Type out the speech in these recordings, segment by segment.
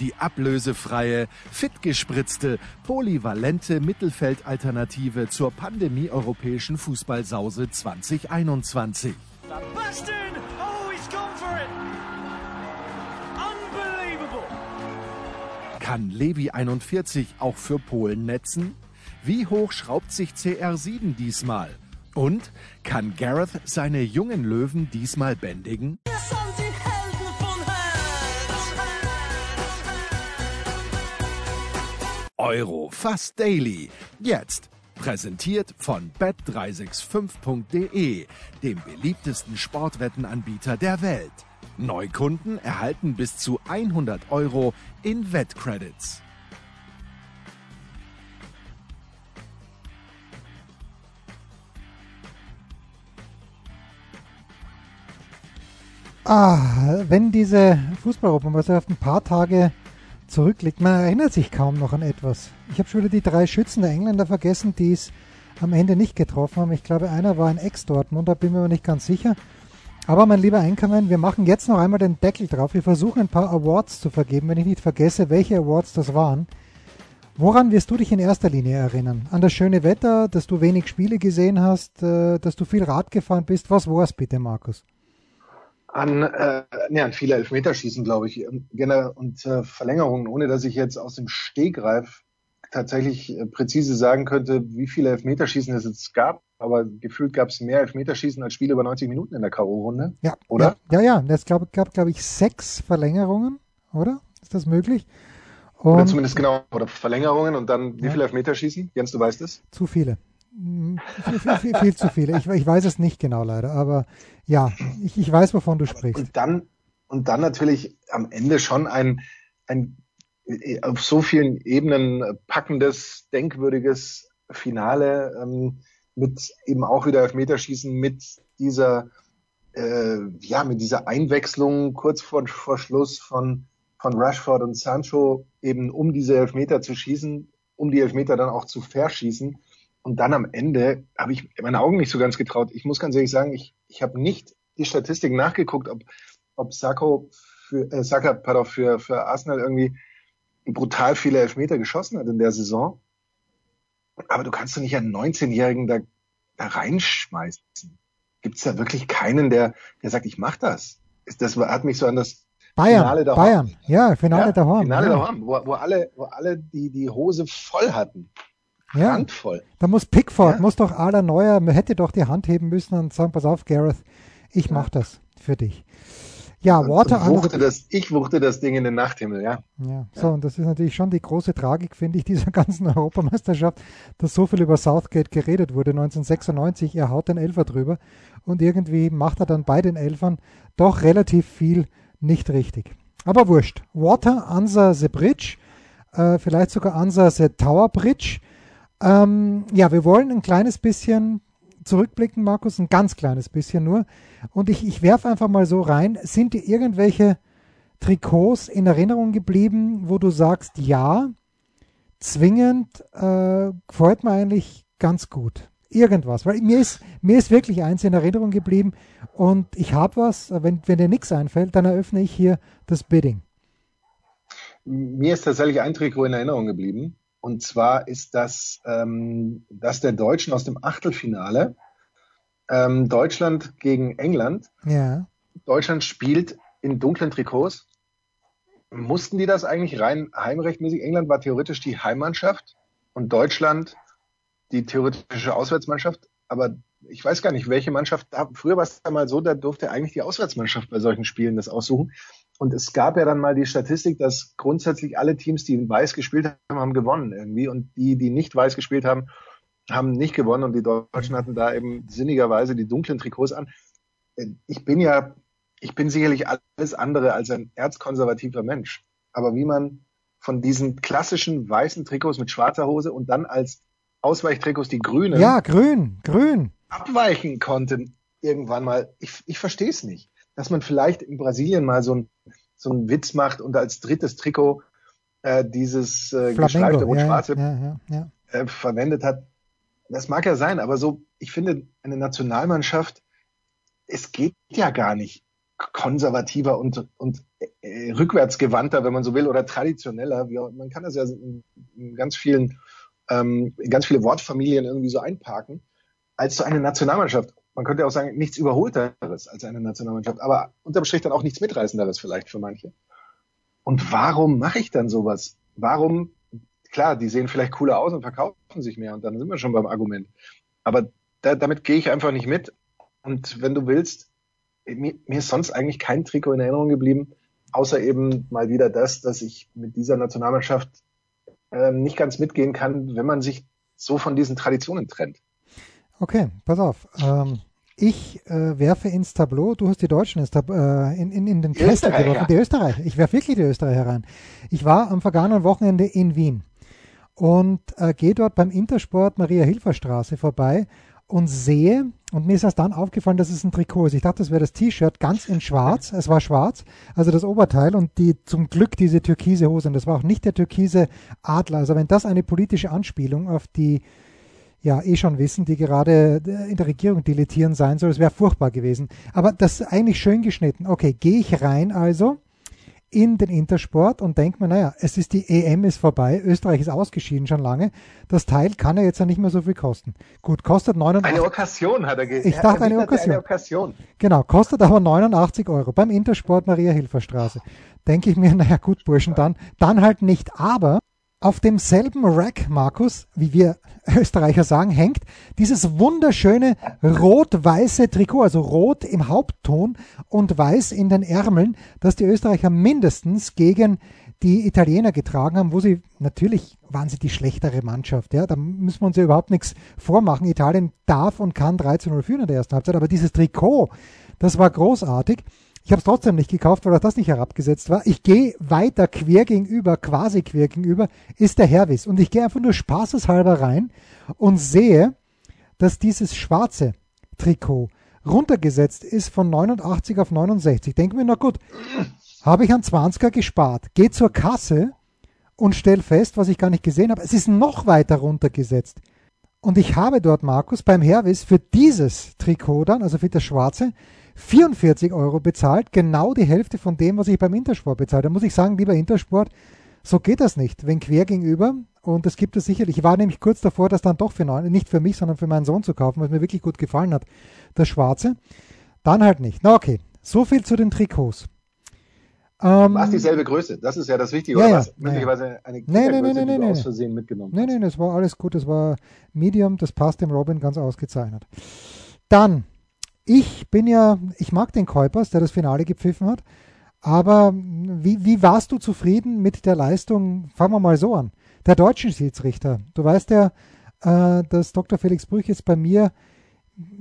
Die ablösefreie, fitgespritzte, polyvalente Mittelfeldalternative zur Pandemie-europäischen Fußballsause 2021. Baston! Oh, he's gone for it! Unbelievable! Kann Levi 41 auch für Polen netzen? Wie hoch schraubt sich CR7 diesmal? Und kann Gareth seine jungen Löwen diesmal bändigen? Euro fast daily. Jetzt präsentiert von bet365.de, dem beliebtesten Sportwettenanbieter der Welt. Neukunden erhalten bis zu 100 Euro in Wettcredits. Ah, wenn diese Fußball-Europameisterschaft ein paar Tage zurückliegt, man erinnert sich kaum noch an etwas. Ich habe schon wieder die drei Schützen der Engländer vergessen, die es am Ende nicht getroffen haben. Ich glaube, einer war ein Ex-Dortmund, da bin ich mir nicht ganz sicher. Aber mein lieber Einkommen, wir machen jetzt noch einmal den Deckel drauf. Wir versuchen ein paar Awards zu vergeben, wenn ich nicht vergesse, welche Awards das waren. Woran wirst du dich in erster Linie erinnern? An das schöne Wetter, dass du wenig Spiele gesehen hast, äh, dass du viel Rad gefahren bist? Was war's bitte, Markus? An, äh, nee, an viele Elfmeterschießen, glaube ich, gerne und äh, Verlängerungen, ohne dass ich jetzt aus dem Stegreif tatsächlich äh, präzise sagen könnte, wie viele Elfmeterschießen es jetzt gab. Aber gefühlt gab es mehr Elfmeterschießen als Spiele über 90 Minuten in der K.O.-Runde. Ja, Oder? Ja, ja, ja. es gab, gab glaube ich, sechs Verlängerungen, oder? Ist das möglich? Oder Und zumindest genau, oder Verlängerungen und dann wie Ja. viele Elfmeterschießen? Jens, du weißt es? zu viele. Viel, viel, viel, viel zu viele. Ich, ich weiß es nicht genau leider, aber ja, ich, ich weiß, wovon du sprichst. Und dann, und dann natürlich am Ende schon ein, ein äh, auf so vielen Ebenen packendes, denkwürdiges Finale ähm, mit eben auch wieder Elfmeterschießen, mit dieser, äh, ja, mit dieser Einwechslung kurz vor, vor Schluss von, von Rashford und Sancho eben um diese Elfmeter zu schießen, um die Elfmeter dann auch zu verschießen. Und dann am Ende habe ich meine Augen nicht so ganz getraut. Ich muss ganz ehrlich sagen, ich, ich habe nicht die Statistiken nachgeguckt, ob, ob Sacco für, äh, Saka, pardon, für, für Arsenal irgendwie brutal viele Elfmeter geschossen hat in der Saison. Aber du kannst doch nicht einen 19-Jährigen da, da reinschmeißen. Gibt es da wirklich keinen, der, der sagt, ich mach das? Das hat mich so an das Bayern, Finale daheim. Bayern, ja, Finale ja, daheim. Finale ja. daheim, wo, wo alle, wo alle die, die Hose voll hatten. Ja. Randvoll. Da muss Pickford, Ja. muss doch aller Neuer, man hätte doch die Hand heben müssen und sagen, pass auf, Gareth, ich mach das für dich. Ja, Water Und wuchte under das, ich wuchte das Ding in den Nachthimmel, ja. Ja, so, und das ist natürlich schon die große Tragik, finde ich, dieser ganzen Europameisterschaft, dass so viel über Southgate geredet wurde. 1996, er haut den Elfer drüber und irgendwie macht er dann bei den Elfern doch relativ viel nicht richtig. Aber wurscht. Water under the bridge, äh, vielleicht sogar under the Tower Bridge. Ähm, ja, wir wollen ein kleines bisschen zurückblicken, Markus, ein ganz kleines bisschen nur. Und ich, ich werfe einfach mal so rein, sind dir irgendwelche Trikots in Erinnerung geblieben, wo du sagst, ja, zwingend äh, gefällt mir eigentlich ganz gut. Irgendwas, weil mir ist, mir ist wirklich eins in Erinnerung geblieben und ich habe was, wenn, wenn dir nichts einfällt, dann eröffne ich hier das Bidding. Mir ist tatsächlich ein Trikot in Erinnerung geblieben. Und zwar ist das ähm, das der Deutschen aus dem Achtelfinale. Ähm, Deutschland gegen England. Ja. Deutschland spielt in dunklen Trikots. Mussten die das eigentlich rein heimrechtmäßig? England war theoretisch die Heimmannschaft und Deutschland die theoretische Auswärtsmannschaft. Aber ich weiß gar nicht, welche Mannschaft. Da, früher war es ja mal so, da durfte eigentlich die Auswärtsmannschaft bei solchen Spielen das aussuchen. Und es gab ja dann mal die Statistik, dass grundsätzlich alle Teams, die in weiß gespielt haben, haben gewonnen irgendwie. Und die, die nicht weiß gespielt haben, haben nicht gewonnen. Und die Deutschen hatten da eben sinnigerweise die dunklen Trikots an. Ich bin ja, ich bin sicherlich alles andere als ein erzkonservativer Mensch. Aber wie man von diesen klassischen weißen Trikots mit schwarzer Hose und dann als Ausweichtrikots die grünen, Ja, grün, grün. abweichen konnte irgendwann mal. Ich, ich verstehe es nicht. Dass man vielleicht in Brasilien mal so ein so einen Witz macht und als drittes Trikot äh, dieses äh, geschleifte rot-schwarze ja, ja, ja, äh, verwendet hat. Das mag ja sein, aber so, ich finde, eine Nationalmannschaft, es geht ja gar nicht konservativer und, und äh, rückwärtsgewandter, wenn man so will, oder traditioneller. Wie, man kann das ja in, in ganz vielen, ähm, in ganz viele Wortfamilien irgendwie so einparken, als so eine Nationalmannschaft. Man könnte auch sagen, nichts Überholteres als eine Nationalmannschaft, aber unterm Strich dann auch nichts Mitreißenderes vielleicht für manche. Und warum mache ich dann sowas? Warum, klar, die sehen vielleicht cooler aus und verkaufen sich mehr und dann sind wir schon beim Argument. Aber da, damit gehe ich einfach nicht mit. Und wenn du willst, mir, mir ist sonst eigentlich kein Trikot in Erinnerung geblieben, außer eben mal wieder das, dass ich mit dieser Nationalmannschaft äh, nicht ganz mitgehen kann, wenn man sich so von diesen Traditionen trennt. Okay, pass auf. Ähm, ich äh, werfe ins Tableau, du hast die Deutschen ins Tab äh, in, in, in den Tester geworfen, die Österreicher. Ich werfe wirklich die Österreicher rein. Ich war am vergangenen Wochenende in Wien und äh, gehe dort beim Intersport Maria Hilfer Straße vorbei und sehe, und mir ist erst dann aufgefallen, dass es ein Trikot ist. Ich dachte, das wäre das T-Shirt ganz in schwarz. Es war schwarz, also das Oberteil und die zum Glück diese türkise Hose. Und das war auch nicht der türkise Adler. Also wenn das eine politische Anspielung auf die ja eh schon wissen, die gerade in der Regierung dilettieren sein soll, das wäre furchtbar gewesen. Aber das ist eigentlich schön geschnitten. Okay, gehe ich rein also in den Intersport und denke mir, naja, es ist die EM ist vorbei, Österreich ist ausgeschieden schon lange, das Teil kann ja jetzt ja nicht mehr so viel kosten. Gut, kostet 89 Eine Okkasion hat er gesagt. Ich dachte eine Okkasion. eine Okkasion. Genau, kostet aber 89 Euro beim Intersport Maria Hilfer Straße. Denke ich mir, naja gut, Burschen, dann, dann halt nicht. Aber auf demselben Rack, Markus, wie wir Österreicher sagen, hängt dieses wunderschöne rot-weiße Trikot, also rot im Hauptton und weiß in den Ärmeln, das die Österreicher mindestens gegen die Italiener getragen haben, wo sie natürlich waren sie die schlechtere Mannschaft. Ja, da müssen wir uns ja überhaupt nichts vormachen. Italien darf und kann 13-0 führen in der ersten Halbzeit, aber dieses Trikot, das war großartig. Ich habe es trotzdem nicht gekauft, weil auch das nicht herabgesetzt war. Ich gehe weiter quer gegenüber, quasi quer gegenüber, ist der Hervis. Und ich gehe einfach nur spaßeshalber rein und sehe, dass dieses schwarze Trikot runtergesetzt ist von 89 auf 69. Denke mir, na gut, habe ich an 20er gespart. Gehe zur Kasse und stelle fest, was ich gar nicht gesehen habe, es ist noch weiter runtergesetzt. Und ich habe dort, Markus, beim Hervis für dieses Trikot dann, also für das schwarze, 44 Euro bezahlt, genau die Hälfte von dem, was ich beim Intersport bezahlt. Da muss ich sagen, lieber Intersport, so geht das nicht. Wenn quer gegenüber, und es gibt es sicherlich, ich war nämlich kurz davor, das dann doch für neun, nicht für mich, sondern für meinen Sohn zu kaufen, was mir wirklich gut gefallen hat, das Schwarze. Dann halt nicht. Na okay, so viel zu den Trikots. Ähm, es dieselbe Größe? Das ist ja das Wichtige. Ja, oder ja, was? Möglicherweise ja. eine nee, nee, nee, nee, die nee, aus Versehen mitgenommen Nee, nee, das war alles gut. Das war Medium, das passt dem Robin ganz ausgezeichnet. Dann ich bin ja, ich mag den Kuipers, der das Finale gepfiffen hat. Aber wie, wie warst du zufrieden mit der Leistung, fangen wir mal so an, der deutschen Schiedsrichter? Du weißt ja, äh, dass Dr. Felix Brüch jetzt bei mir,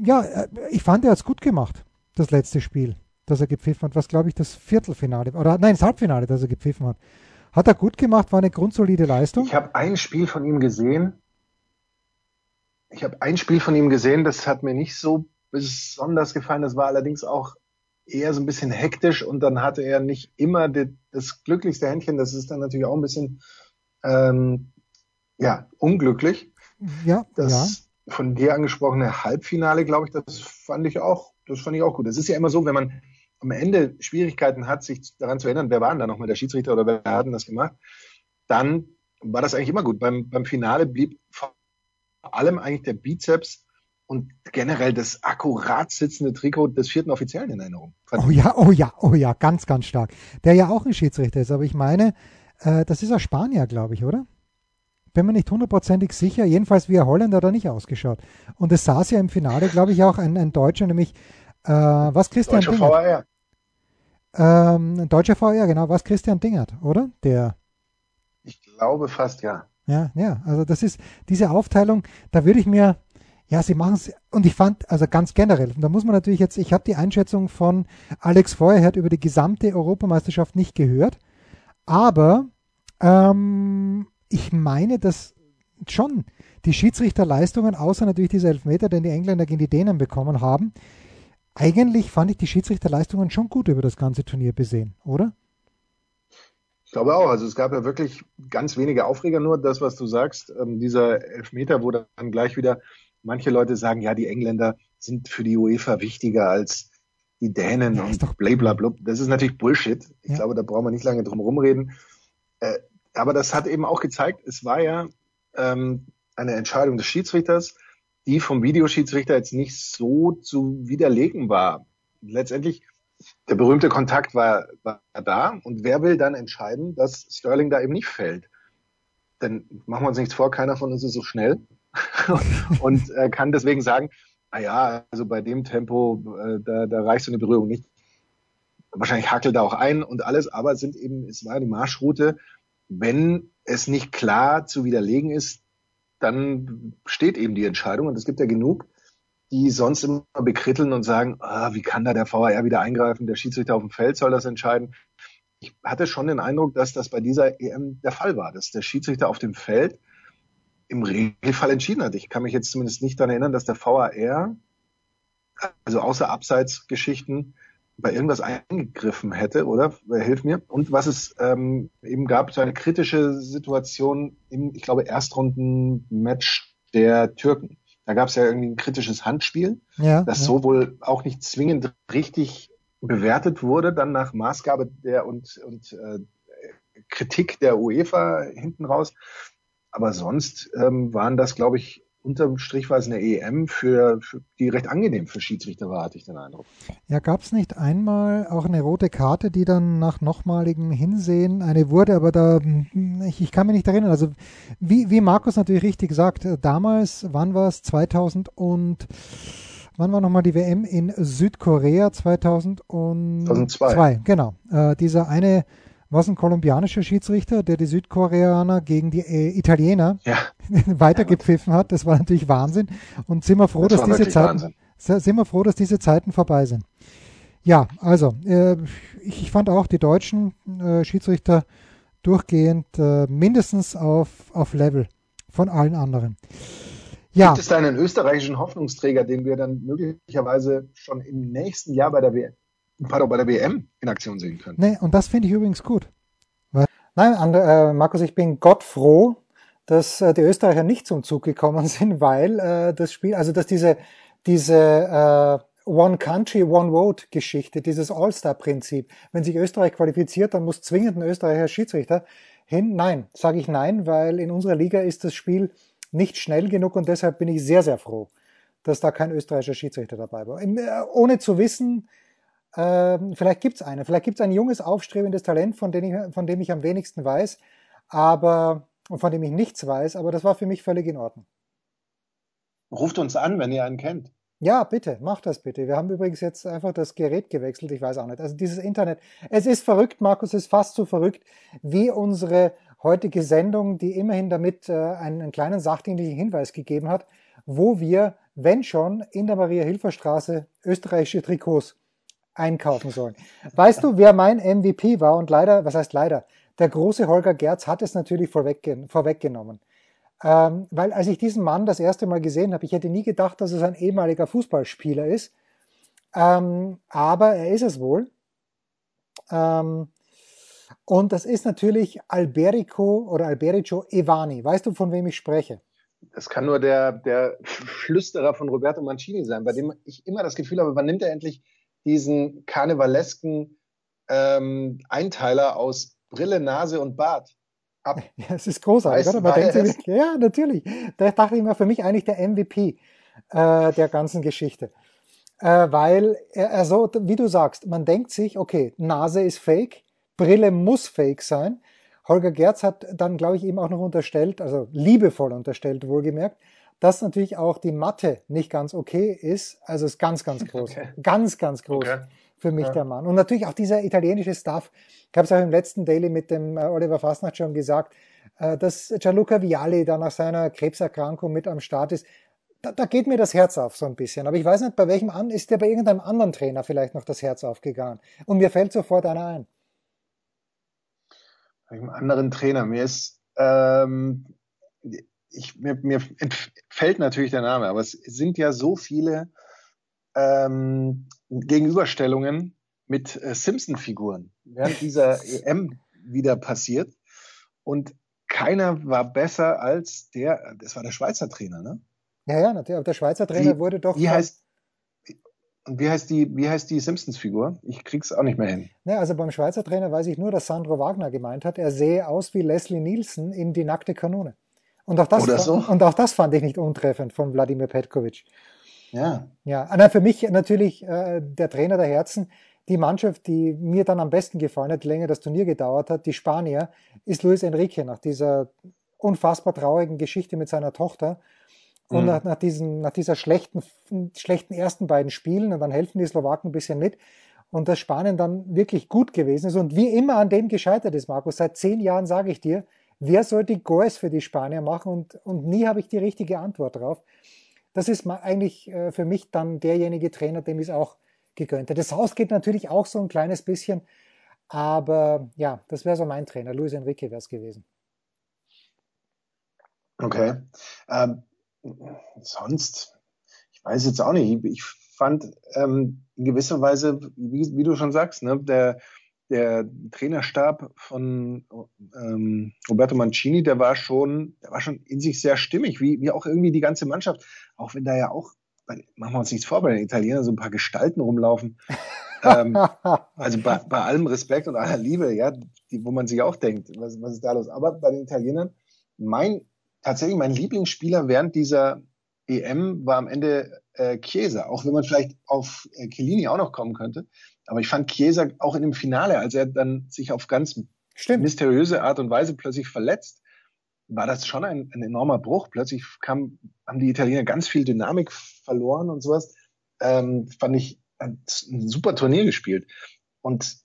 ja, äh, ich fand, er hat es gut gemacht, das letzte Spiel, das er gepfiffen hat, was glaube ich das Viertelfinale, oder nein, das Halbfinale, das er gepfiffen hat. Hat er gut gemacht, war eine grundsolide Leistung. Ich habe ein Spiel von ihm gesehen. Ich habe ein Spiel von ihm gesehen, das hat mir nicht so besonders gefallen. Das war allerdings auch eher so ein bisschen hektisch und dann hatte er nicht immer die, das glücklichste Händchen. Das ist dann natürlich auch ein bisschen ähm, ja unglücklich. Ja, das ja. von dir angesprochene Halbfinale, glaube ich, das fand ich auch, das fand ich auch gut. Es ist ja immer so, wenn man am Ende Schwierigkeiten hat, sich daran zu erinnern, wer war denn da nochmal der Schiedsrichter oder wer hat denn das gemacht, dann war das eigentlich immer gut. Beim, beim Finale blieb vor allem eigentlich der Bizeps und generell das akkurat sitzende Trikot des vierten Offiziellen in Erinnerung. Oh ja, oh ja, oh ja, ganz, ganz stark. Der ja auch ein Schiedsrichter ist, aber ich meine, äh, das ist ein Spanier, glaube ich, oder? Bin mir nicht hundertprozentig sicher. Jedenfalls wie ein Holländer da nicht ausgeschaut. Und es saß ja im Finale, glaube ich, auch ein, ein Deutscher, nämlich äh, was Christian Deutscher Dingert. VR. Ähm, deutscher VR, genau, was Christian Dingert, oder? Der. Ich glaube fast ja. Ja, ja, also das ist diese Aufteilung, da würde ich mir, ja, sie machen es, und ich fand, also ganz generell, da muss man natürlich jetzt, ich habe die Einschätzung von Alex Feuerherd über die gesamte Europameisterschaft nicht gehört, aber ähm, ich meine, dass schon die Schiedsrichterleistungen, außer natürlich diese Elfmeter, den die Engländer gegen die Dänen bekommen haben, eigentlich fand ich die Schiedsrichterleistungen schon gut über das ganze Turnier besehen, oder? Ich glaube auch. Also es gab ja wirklich ganz wenige Aufreger nur. Das, was du sagst, ähm, dieser Elfmeter, wo dann gleich wieder manche Leute sagen, ja, die Engländer sind für die UEFA wichtiger als die Dänen ja, und blablabla. Das ist natürlich Bullshit. Ich ja. glaube, da brauchen wir nicht lange drum rumreden. Äh, aber das hat eben auch gezeigt, es war ja ähm, eine Entscheidung des Schiedsrichters, die vom Videoschiedsrichter jetzt nicht so zu widerlegen war. Letztendlich, der berühmte Kontakt war, war da und wer will dann entscheiden, dass Sterling da eben nicht fällt? Denn machen wir uns nichts vor, keiner von uns ist so schnell und äh, kann deswegen sagen, na ja, also bei dem Tempo, äh, da, da reicht so eine Berührung nicht. Wahrscheinlich hackelt da auch ein und alles, aber es sind eben, es war die Marschroute. Wenn es nicht klar zu widerlegen ist, dann steht eben die Entscheidung und es gibt ja genug, die sonst immer bekritteln und sagen, ah, wie kann da der VAR wieder eingreifen, der Schiedsrichter auf dem Feld soll das entscheiden. Ich hatte schon den Eindruck, dass das bei dieser EM der Fall war, dass der Schiedsrichter auf dem Feld im Regelfall entschieden hat. Ich kann mich jetzt zumindest nicht daran erinnern, dass der VAR, also außer Abseitsgeschichten, bei irgendwas eingegriffen hätte, oder? Hilf mir. Und was es ähm, eben gab, so eine kritische Situation im, ich glaube, Erstrunden-Match der Türken. Da gab es ja irgendwie ein kritisches Handspiel, ja, das ja. so wohl auch nicht zwingend richtig bewertet wurde, dann nach Maßgabe der und, und äh, Kritik der UEFA hinten raus. Aber sonst ähm, waren das, glaube ich, unterm Strich war es eine EM, für, für, die recht angenehm für Schiedsrichter war, hatte ich den Eindruck. Ja, gab es nicht einmal auch eine rote Karte, die dann nach nochmaligen Hinsehen eine wurde, aber da, ich, ich kann mich nicht erinnern. Also wie, wie Markus natürlich richtig sagt, damals, wann war es? 2000 und wann war nochmal die WM in Südkorea? 2002. 2002. Genau. Äh, dieser eine was ein kolumbianischer Schiedsrichter, der die Südkoreaner gegen die äh, Italiener ja. weitergepfiffen hat. Das war natürlich Wahnsinn. Und sind wir froh, das dass diese Zeiten, sind wir froh, dass diese Zeiten vorbei sind. Ja, also äh, ich, ich, fand auch die deutschen äh, Schiedsrichter durchgehend äh, mindestens auf, auf Level von allen anderen. Ja. Gibt es da einen österreichischen Hoffnungsträger, den wir dann möglicherweise schon im nächsten Jahr bei der WM pardon, bei der WM in Aktion sehen können. Nee, und das finde ich übrigens gut. Nein, äh, Markus, ich bin Gott froh, dass äh, die Österreicher nicht zum Zug gekommen sind, weil äh, das Spiel, also dass diese, diese äh, One Country, One Vote Geschichte, dieses All-Star-Prinzip, wenn sich Österreich qualifiziert, dann muss zwingend ein Österreicher Schiedsrichter hin. Nein, sage ich nein, weil in unserer Liga ist das Spiel nicht schnell genug und deshalb bin ich sehr, sehr froh, dass da kein österreichischer Schiedsrichter dabei war. Äh, ohne zu wissen, ähm, vielleicht gibt es eine, vielleicht gibt es ein junges, aufstrebendes Talent, von dem, ich, von dem ich am wenigsten weiß, aber und von dem ich nichts weiß, aber das war für mich völlig in Ordnung. Ruft uns an, wenn ihr einen kennt. Ja, bitte, macht das bitte. Wir haben übrigens jetzt einfach das Gerät gewechselt, ich weiß auch nicht. Also dieses Internet, es ist verrückt, Markus, es ist fast so verrückt wie unsere heutige Sendung, die immerhin damit äh, einen, einen kleinen sachdienlichen Hinweis gegeben hat, wo wir, wenn schon, in der Maria-Hilfer-Straße österreichische Trikots einkaufen sollen. Weißt du, wer mein MVP war? Und leider, was heißt leider? Der große Holger Gerz hat es natürlich vorweggen vorweggenommen. Ähm, weil als ich diesen Mann das erste Mal gesehen habe, ich hätte nie gedacht, dass es ein ehemaliger Fußballspieler ist. Ähm, aber er ist es wohl. Ähm, und das ist natürlich Alberico oder Alberico Evani. Weißt du, von wem ich spreche? Das kann nur der, der Flüsterer von Roberto Mancini sein, bei dem ich immer das Gefühl habe, wann nimmt er endlich diesen karnevalesken ähm, Einteiler aus Brille, Nase und Bart ab. Ja, es ist großartig, weißt, oder? Man denkt sich, ja, natürlich. Da dachte ich mir für mich eigentlich der MVP äh, der ganzen Geschichte. Äh, weil er, er so, wie du sagst, man denkt sich, okay, Nase ist fake, Brille muss fake sein. Holger Gerz hat dann, glaube ich, ihm auch noch unterstellt, also liebevoll unterstellt, wohlgemerkt, dass natürlich auch die Mathe nicht ganz okay ist. Also ist ganz, ganz groß. Okay. Ganz, ganz groß okay. für mich ja. der Mann. Und natürlich auch dieser italienische Staff. Ich habe es auch im letzten Daily mit dem äh, Oliver Fastnacht schon gesagt, äh, dass Gianluca Vialli da nach seiner Krebserkrankung mit am Start ist. Da, da geht mir das Herz auf so ein bisschen. Aber ich weiß nicht, bei welchem an ist der bei irgendeinem anderen Trainer vielleicht noch das Herz aufgegangen. Und mir fällt sofort einer ein. Bei einem anderen Trainer. Mir ist ähm, ich, mir, mir entfällt natürlich der Name, aber es sind ja so viele ähm, Gegenüberstellungen mit äh, Simpson-Figuren während dieser EM wieder passiert. Und keiner war besser als der, das war der Schweizer Trainer, ne? Ja, ja, natürlich. Aber der Schweizer Trainer Wie- wurde doch. Wie heißt, und wie heißt die, wie heißt die Simpsons-Figur? Ich krieg's auch nicht mehr hin. Ne, also beim Schweizer Trainer weiß ich nur, dass Sandro Wagner gemeint hat, er sehe aus wie Leslie Nielsen in Die nackte Kanone. Und auch das, so. und auch das fand ich nicht untreffend von Wladimir Petkovic. Ja. Ja, na, für mich natürlich äh, der Trainer der Herzen. Die Mannschaft, die mir dann am besten gefallen hat, je länger das Turnier gedauert hat, die Spanier, ist Luis Enrique nach dieser unfassbar traurigen Geschichte mit seiner Tochter. Und Mhm. nach, nach, diesen, nach dieser schlechten, schlechten ersten beiden Spielen, und dann helfen die Slowaken ein bisschen mit, und dass Spanien dann wirklich gut gewesen ist und wie immer an dem gescheitert ist, Markus. Seit zehn Jahren sage ich dir, wer soll die Goals für die Spanier machen und, und nie habe ich die richtige Antwort drauf. Das ist eigentlich äh, für mich dann derjenige Trainer, dem ich es auch gegönnt hätte. Das Haus geht natürlich auch so ein kleines bisschen, aber ja, das wäre so mein Trainer. Luis Enrique wäre es gewesen. Okay. Ähm, sonst, ich weiß jetzt auch nicht. Ich fand ähm, in gewisser Weise, wie, wie du schon sagst, ne, der, der Trainerstab von ähm, Roberto Mancini, der war schon, der war schon in sich sehr stimmig, wie, wie auch irgendwie die ganze Mannschaft, auch wenn da ja auch, machen wir uns nichts vor, bei den Italienern so ein paar Gestalten rumlaufen. ähm, also bei, bei allem Respekt und aller Liebe, ja, die, wo man sich auch denkt, was, was ist da los? Aber bei den Italienern, mein, tatsächlich mein Lieblingsspieler während dieser EM war am Ende äh, Chiesa, auch wenn man vielleicht auf äh, Chiellini auch noch kommen könnte. Aber ich fand Chiesa auch in dem Finale, als er dann sich auf ganz Stimmt. mysteriöse Art und Weise plötzlich verletzt, war das schon ein, ein enormer Bruch. Plötzlich kam, haben die Italiener ganz viel Dynamik verloren und sowas. Ähm, fand ich ein, ein super Turnier gespielt. Und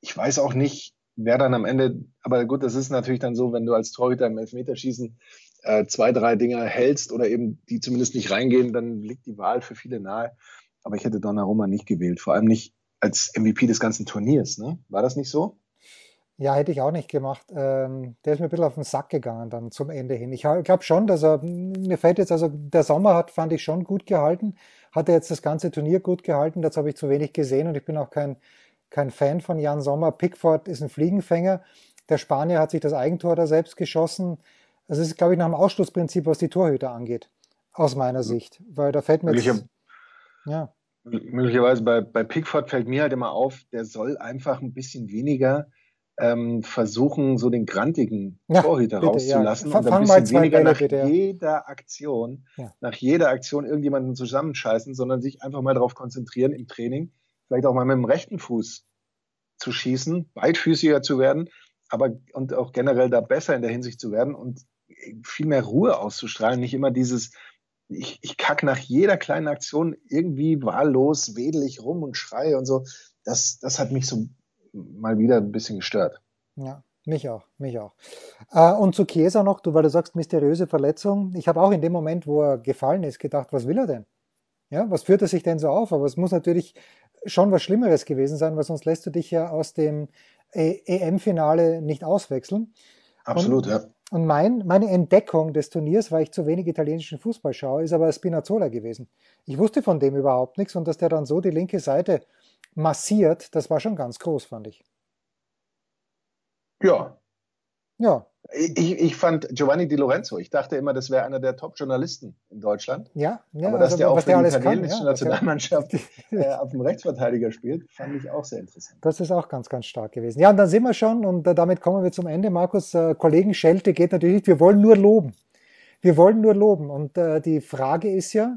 ich weiß auch nicht, wer dann am Ende, aber gut, das ist natürlich dann so, wenn du als Torhüter im Elfmeterschießen äh, zwei, drei Dinger hältst oder eben die zumindest nicht reingehen, dann liegt die Wahl für viele nahe. Aber ich hätte Donnarumma nicht gewählt, vor allem nicht als MVP des ganzen Turniers. Ne? War das nicht so? Ja, hätte ich auch nicht gemacht. Ähm, der ist mir ein bisschen auf den Sack gegangen dann zum Ende hin. Ich glaube schon, dass er, mir fällt jetzt, also der Sommer hat, fand ich schon gut gehalten, hat er jetzt das ganze Turnier gut gehalten, dazu habe ich zu wenig gesehen und ich bin auch kein, kein Fan von Jan Sommer. Pickford ist ein Fliegenfänger. Der Spanier hat sich das Eigentor da selbst geschossen. Das ist, glaube ich, nach dem Ausschlussprinzip, was die Torhüter angeht, aus meiner Sicht. Weil da fällt mir Möglicher- ja, Möglicherweise bei, bei Pickford fällt mir halt immer auf, der soll einfach ein bisschen weniger ähm, versuchen, so den grantigen Ja, Torhüter bitte, rauszulassen ja. und ein bisschen weniger Bälle, nach bitte, jeder Aktion, Ja. nach jeder Aktion irgendjemanden zusammenscheißen, sondern sich einfach mal darauf konzentrieren im Training, vielleicht auch mal mit dem rechten Fuß zu schießen, beidfüßiger zu werden, aber und auch generell da besser in der Hinsicht zu werden und viel mehr Ruhe auszustrahlen, nicht immer dieses ich, ich kack nach jeder kleinen Aktion irgendwie wahllos, wedel ich rum und schreie und so. Das, das hat mich so mal wieder ein bisschen gestört. Ja, mich auch, mich auch. Äh, und zu Chiesa noch, du, weil du sagst, mysteriöse Verletzung. Ich habe auch in dem Moment, wo er gefallen ist, gedacht, was will er denn? Ja, was führt er sich denn so auf? Aber es muss natürlich schon was Schlimmeres gewesen sein, weil sonst lässt du dich ja aus dem E- EM-Finale nicht auswechseln. Absolut, Und- ja. Und mein, meine Entdeckung des Turniers, weil ich zu wenig italienischen Fußball schaue, ist aber Spinazzola gewesen. Ich wusste von dem überhaupt nichts und dass der dann so die linke Seite massiert, das war schon ganz groß, fand ich. Ja. Ja, Ich, ich fand Giovanni Di Lorenzo, ich dachte immer, das wäre einer der Top-Journalisten in Deutschland. ja, ja. Aber dass also, der auch für die alles kann, italienische ja, der- Nationalmannschaft äh, auf dem Rechtsverteidiger spielt, fand ich auch sehr interessant. Das ist auch ganz, ganz stark gewesen. Ja, und dann sind wir schon und äh, damit kommen wir zum Ende. Markus, äh, Kollegen Schelte geht natürlich nicht. Wir wollen nur loben. Wir wollen nur loben. Und äh, die Frage ist ja,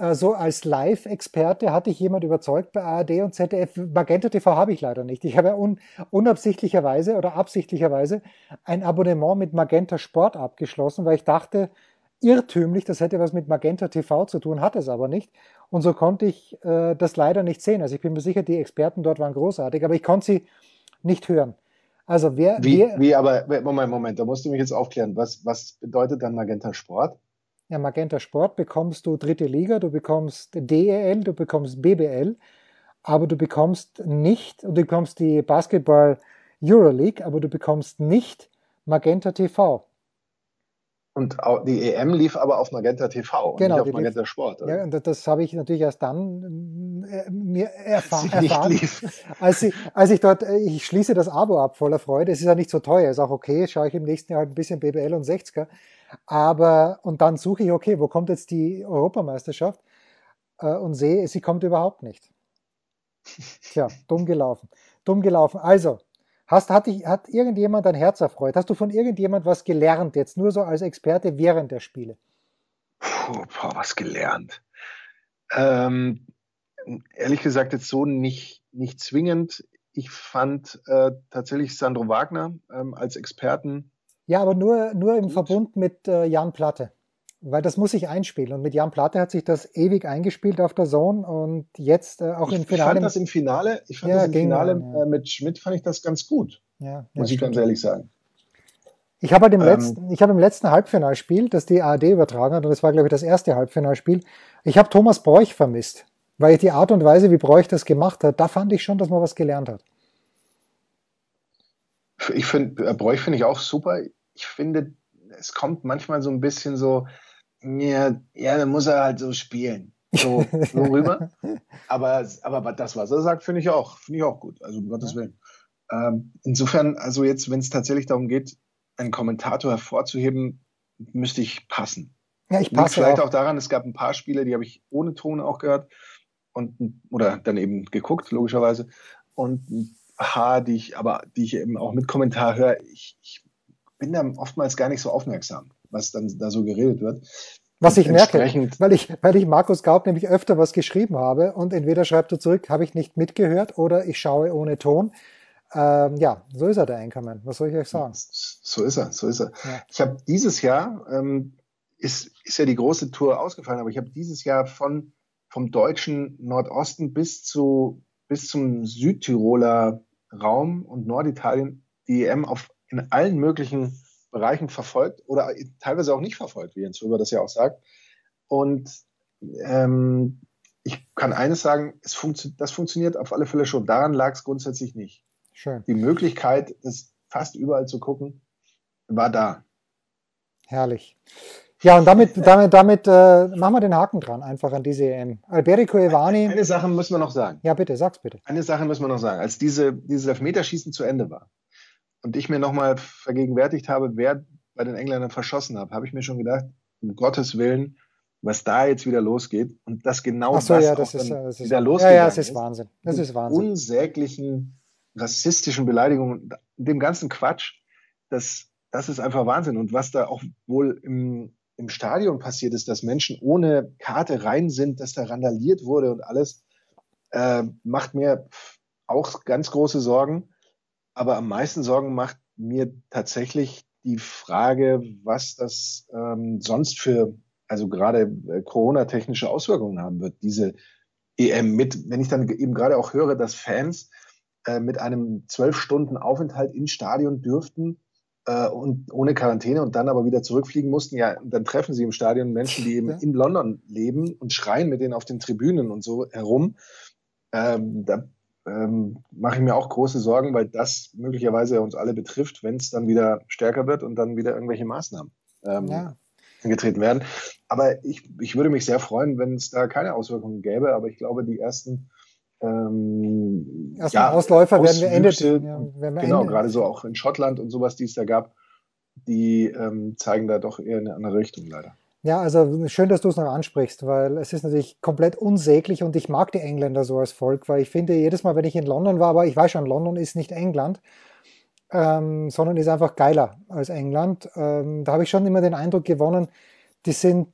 äh, so als Live-Experte hatte ich jemand überzeugt bei ARD und ZDF. Magenta TV habe ich leider nicht. Ich habe ja un unabsichtlicherweise oder absichtlicherweise ein Abonnement mit Magenta Sport abgeschlossen, weil ich dachte, irrtümlich, das hätte was mit Magenta TV zu tun, hat es aber nicht. Und so konnte ich äh, das leider nicht sehen. Also ich bin mir sicher, die Experten dort waren großartig, aber ich konnte sie nicht hören. Also wer, Wie, wer wie aber, Moment, Moment, da musst du mich jetzt aufklären. Was, was bedeutet dann Magenta Sport? Ja, Magenta Sport bekommst du dritte Liga, du bekommst DEL, du bekommst BBL, aber du bekommst nicht, und du bekommst die Basketball Euroleague, aber du bekommst nicht Magenta TV. Und die EM lief aber auf Magenta TV und Genau, nicht die auf Magenta Sport. oder? Ja, und das habe ich natürlich erst dann äh, mir erfahr erfahren, lief. als ich, als ich dort, äh, ich schließe das Abo ab voller Freude. Es ist ja nicht so teuer, ist auch okay, schaue ich im nächsten Jahr halt ein bisschen BBL und 60er. Aber, und dann suche ich, okay, wo kommt jetzt die Europameisterschaft? Äh, und sehe, sie kommt überhaupt nicht. Tja, dumm gelaufen. Dumm gelaufen. Also, hast, hat, dich, hat irgendjemand dein Herz erfreut? Hast du von irgendjemand was gelernt jetzt, nur so als Experte während der Spiele? Puh, boah, was gelernt. Ähm, ehrlich gesagt, jetzt so nicht, nicht zwingend. Ich fand äh, tatsächlich Sandro Wagner ähm, als Experten. Ja, aber nur, nur im Gut. Verbund mit äh, Jan Platte. Weil das muss sich einspielen. Und mit Jan Platte hat sich das ewig eingespielt auf der Zone und jetzt äh, auch Ich, im ich Finale. fand das im Finale, ich fand Ja, das im Finale dann, ja. äh, mit Schmidt fand ich das ganz gut, ja, muss ich stimmt. ganz ehrlich sagen. Ich habe halt im Ähm, letzten, ich habe im letzten Halbfinalspiel, das die ARD übertragen hat, und das war, glaube ich, das erste Halbfinalspiel, ich habe Thomas Broich vermisst. Weil die Art und Weise, wie Broich das gemacht hat, da fand ich schon, dass man was gelernt hat. Ich finde, äh, Bräuch finde ich auch super. Ich finde, es kommt manchmal so ein bisschen so, ja, ja, dann muss er halt so spielen. So, so rüber. Aber, aber das, was er sagt, finde ich auch, finde ich auch gut. Also um Gottes Willen. Ähm, insofern, also jetzt, wenn es tatsächlich darum geht, einen Kommentator hervorzuheben, müsste ich passen. Ja, ich Liegt passe vielleicht auch. auch daran, es gab ein paar Spiele, die habe ich ohne Ton auch gehört und oder dann eben geguckt, logischerweise. Und ein paar, die ich, aber die ich eben auch mit Kommentar höre, ich, ich bin da oftmals gar nicht so aufmerksam, was dann da so geredet wird. Was ich merke, weil ich, weil ich Markus Gaub nämlich öfter was geschrieben habe und entweder schreibt er zurück, habe ich nicht mitgehört oder ich schaue ohne Ton. Ähm, ja, so ist er, der Anchorman. Was soll ich euch sagen? So ist er, so ist er. Ja. Ich habe dieses Jahr, ähm, ist, ist ja die große Tour ausgefallen, aber ich habe dieses Jahr von, vom deutschen Nordosten bis zu, bis zum Südtiroler Raum und Norditalien die EM auf, in allen möglichen Bereichen verfolgt oder teilweise auch nicht verfolgt, wie Jens Röber das ja auch sagt. Und ähm, ich kann eines sagen, es funktio das funktioniert auf alle Fälle schon. Daran lag es grundsätzlich nicht. Schön, Die Möglichkeit, es fast überall zu gucken, war da. herrlich. Ja, und damit, damit, damit äh, machen wir den Haken dran, einfach an diese EM. Alberico Evani, Eine Sache müssen wir noch sagen. ja bitte, sag's bitte. Eine Sache müssen wir noch sagen. Als diese, dieses Elfmeterschießen zu Ende war und ich mir nochmal vergegenwärtigt habe, wer bei den Engländern verschossen hat, habe ich mir schon gedacht, um Gottes Willen, was da jetzt wieder losgeht und das genau so, das ja, das ist, ja, das ist, wieder ja, losgegangen ja, es ist Wahnsinn. Das ist Wahnsinn. Unsäglichen rassistischen Beleidigungen, dem ganzen Quatsch, das, das ist einfach Wahnsinn. Und was da auch wohl im, im Stadion passiert ist, dass Menschen ohne Karte rein sind, dass da randaliert wurde und alles, äh, macht mir auch ganz große Sorgen. Aber am meisten Sorgen macht mir tatsächlich die Frage, was das ähm, sonst für, also gerade äh, Corona-technische Auswirkungen haben wird, diese EM mit, wenn ich dann eben gerade auch höre, dass Fans äh, mit einem zwölf Stunden Aufenthalt im Stadion dürften äh, und ohne Quarantäne und dann aber wieder zurückfliegen mussten, ja, dann treffen sie im Stadion Menschen, die eben Ja. in London leben und schreien mit denen auf den Tribünen und so herum. Ähm, da ähm, mache ich mir auch große Sorgen, weil das möglicherweise uns alle betrifft, wenn es dann wieder stärker wird und dann wieder irgendwelche Maßnahmen ähm, Ja, angetreten werden. Aber ich, ich würde mich sehr freuen, wenn es da keine Auswirkungen gäbe. Aber ich glaube, die ersten ähm, Ersten Ausläufer werden wir Ende- ja, werden wir genau, Ende- gerade so auch in Schottland und sowas, die es da gab, die ähm, zeigen da doch eher in eine andere Richtung leider. Ja, also schön, dass du es noch ansprichst, weil es ist natürlich komplett unsäglich und ich mag die Engländer so als Volk, weil ich finde, jedes Mal, wenn ich in London war, aber ich weiß schon, London ist nicht England, ähm, sondern ist einfach geiler als England. Ähm, da habe ich schon immer den Eindruck gewonnen, die sind,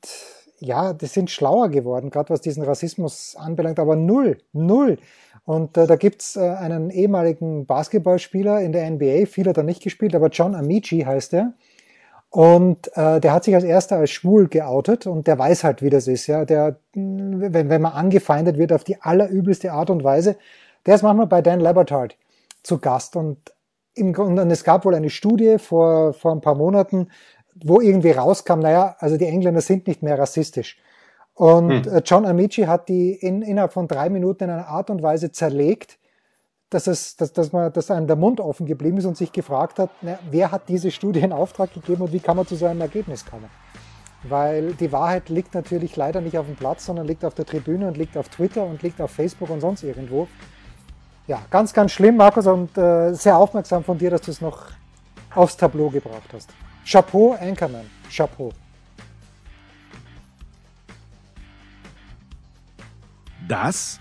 ja, die sind schlauer geworden, gerade was diesen Rassismus anbelangt, aber null, null. Und äh, da gibt's äh, einen ehemaligen Basketballspieler in der NBA, viel hat er nicht gespielt, aber John Amici heißt er. Und äh, der hat sich als erster als schwul geoutet und der weiß halt, wie das ist. Ja, der, wenn, wenn man angefeindet wird auf die allerübelste Art und Weise, der ist manchmal bei Dan Labertard zu Gast und im Grunde, und es gab wohl eine Studie vor, vor ein paar Monaten, wo irgendwie rauskam, naja, also die Engländer sind nicht mehr rassistisch. Und Hm. äh, John Amici hat die in, innerhalb von drei Minuten in einer Art und Weise zerlegt, dass, es, dass, dass, man, dass einem der Mund offen geblieben ist und sich gefragt hat, na, wer hat diese Studie in Auftrag gegeben und wie kann man zu so einem Ergebnis kommen? Weil die Wahrheit liegt natürlich leider nicht auf dem Platz, sondern liegt auf der Tribüne und liegt auf Twitter und liegt auf Facebook und sonst irgendwo. Ja, ganz, ganz schlimm, Markus, und äh, sehr aufmerksam von dir, dass du es noch aufs Tableau gebracht hast. Chapeau, Anchorman. Chapeau. Das